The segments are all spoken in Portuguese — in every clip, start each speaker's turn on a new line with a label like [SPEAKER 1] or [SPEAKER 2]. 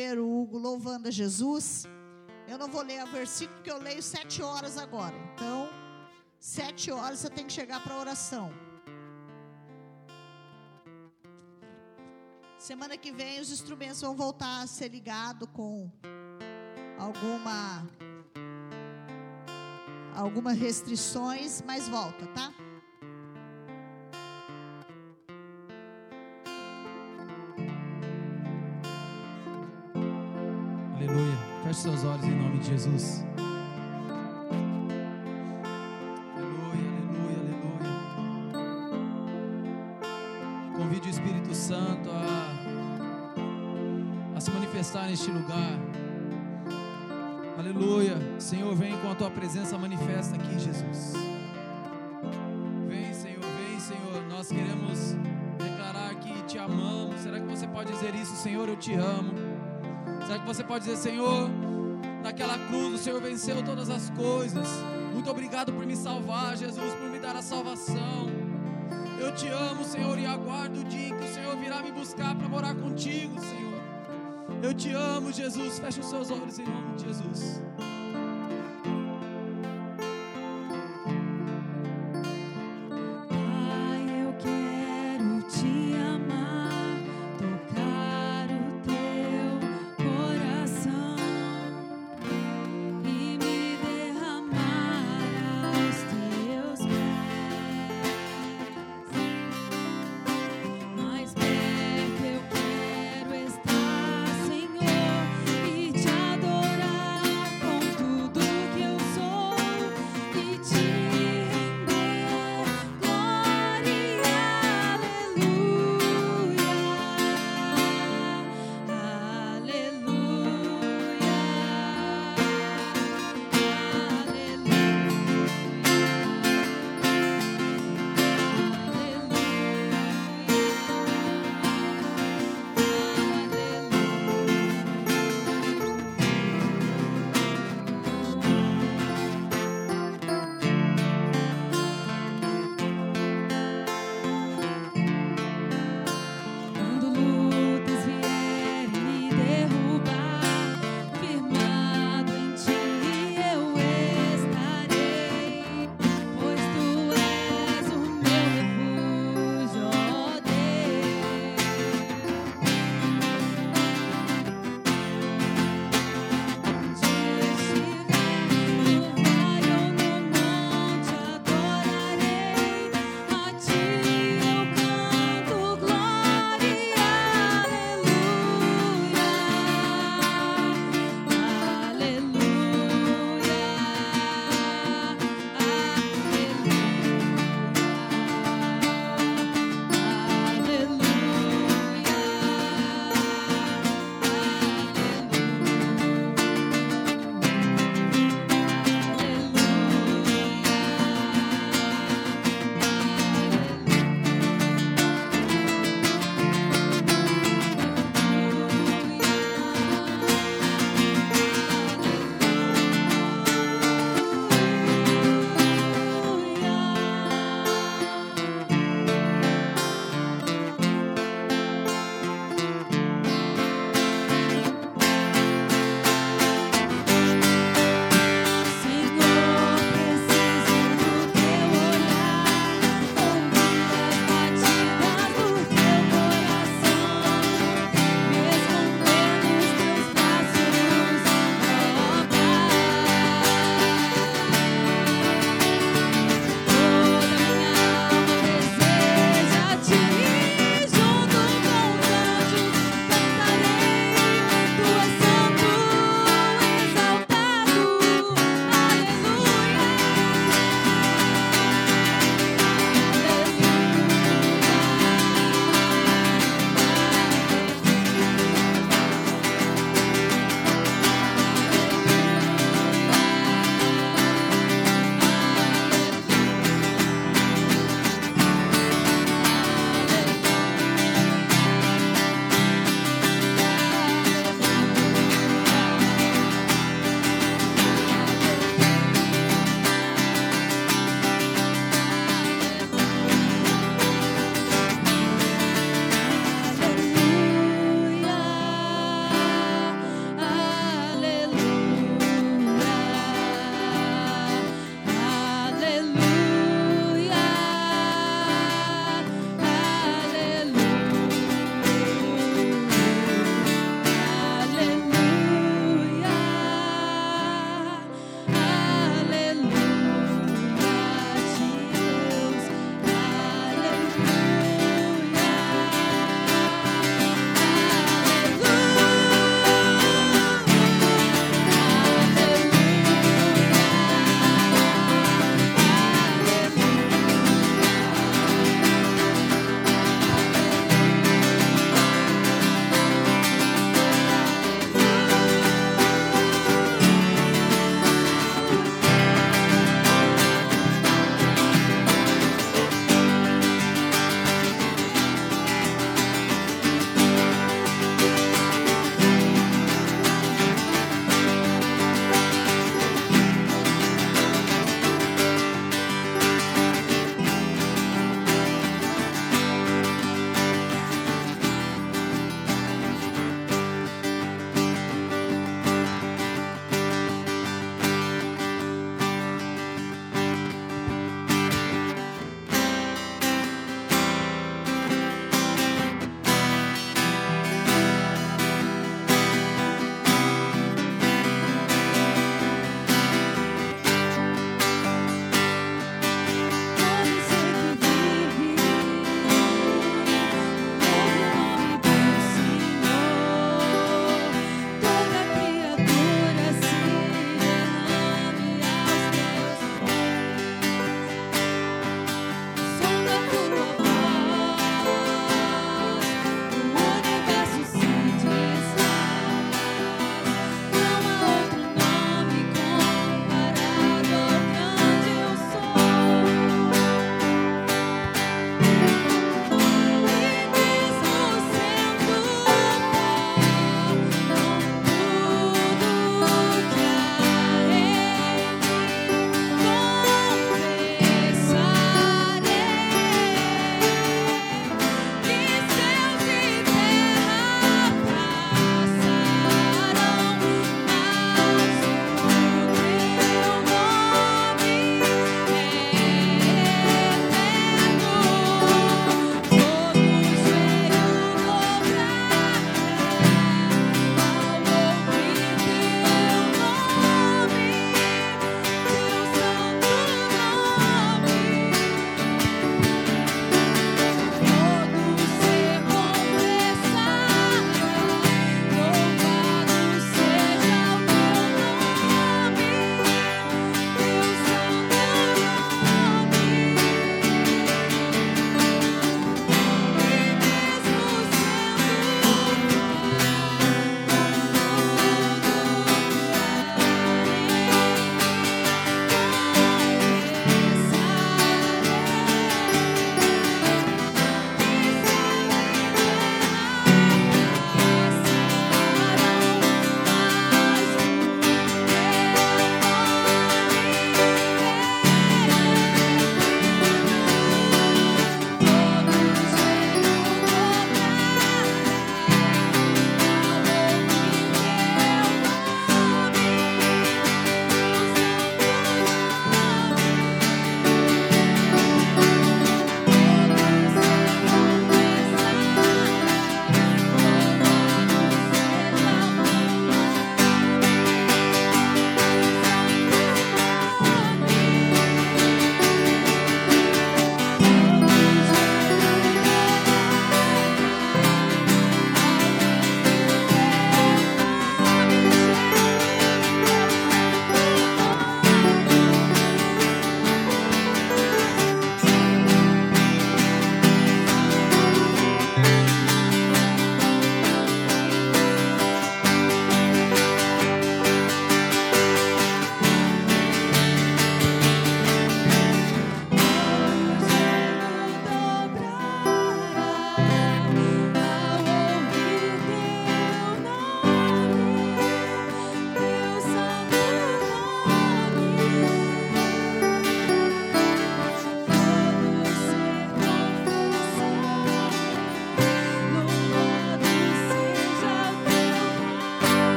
[SPEAKER 1] presbítero Hugo louvando a Jesus. Eu não vou ler o versículo porque eu leio sete horas agora. Então, sete horas você tem que chegar para a oração. Semana que vem os instrumentos vão voltar a ser ligados com alguma algumas restrições, mas volta, tá?
[SPEAKER 2] Seus olhos em nome de Jesus. Aleluia, aleluia, aleluia. Convide o Espírito Santo a, a se manifestar neste lugar. Aleluia. Senhor, vem com a tua presença manifesta aqui, Jesus. Vem, Senhor, vem, Senhor. Nós queremos declarar que te amamos. Será que você pode dizer isso, Senhor? Eu te amo. Será que você pode dizer, Senhor, naquela cruz o Senhor venceu todas as coisas. Muito obrigado por me salvar, Jesus, por me dar a salvação. Eu te amo, Senhor, e aguardo o dia em que o Senhor virá me buscar para morar contigo, Senhor. Eu te amo, Jesus. Feche os seus olhos em nome de Jesus.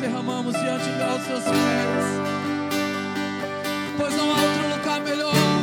[SPEAKER 2] derramamos diante dos seus pés, pois não há outro lugar melhor.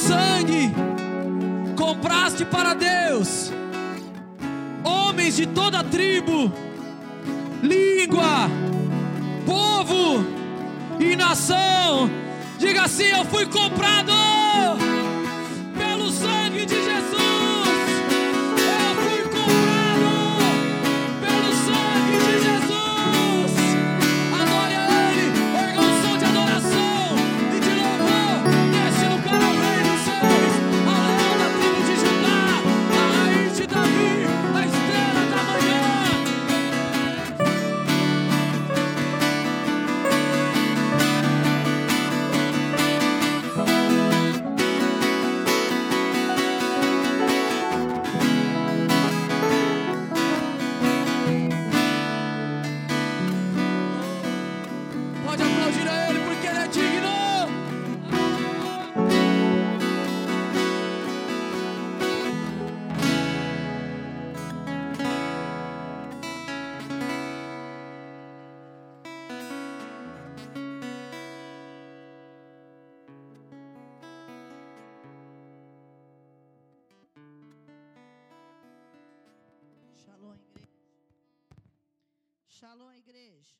[SPEAKER 2] sangue compraste para Deus homens de toda tribo, língua, povo e nação. Diga assim: Eu fui comprado.
[SPEAKER 1] Alô, igreja.